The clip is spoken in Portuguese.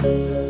Música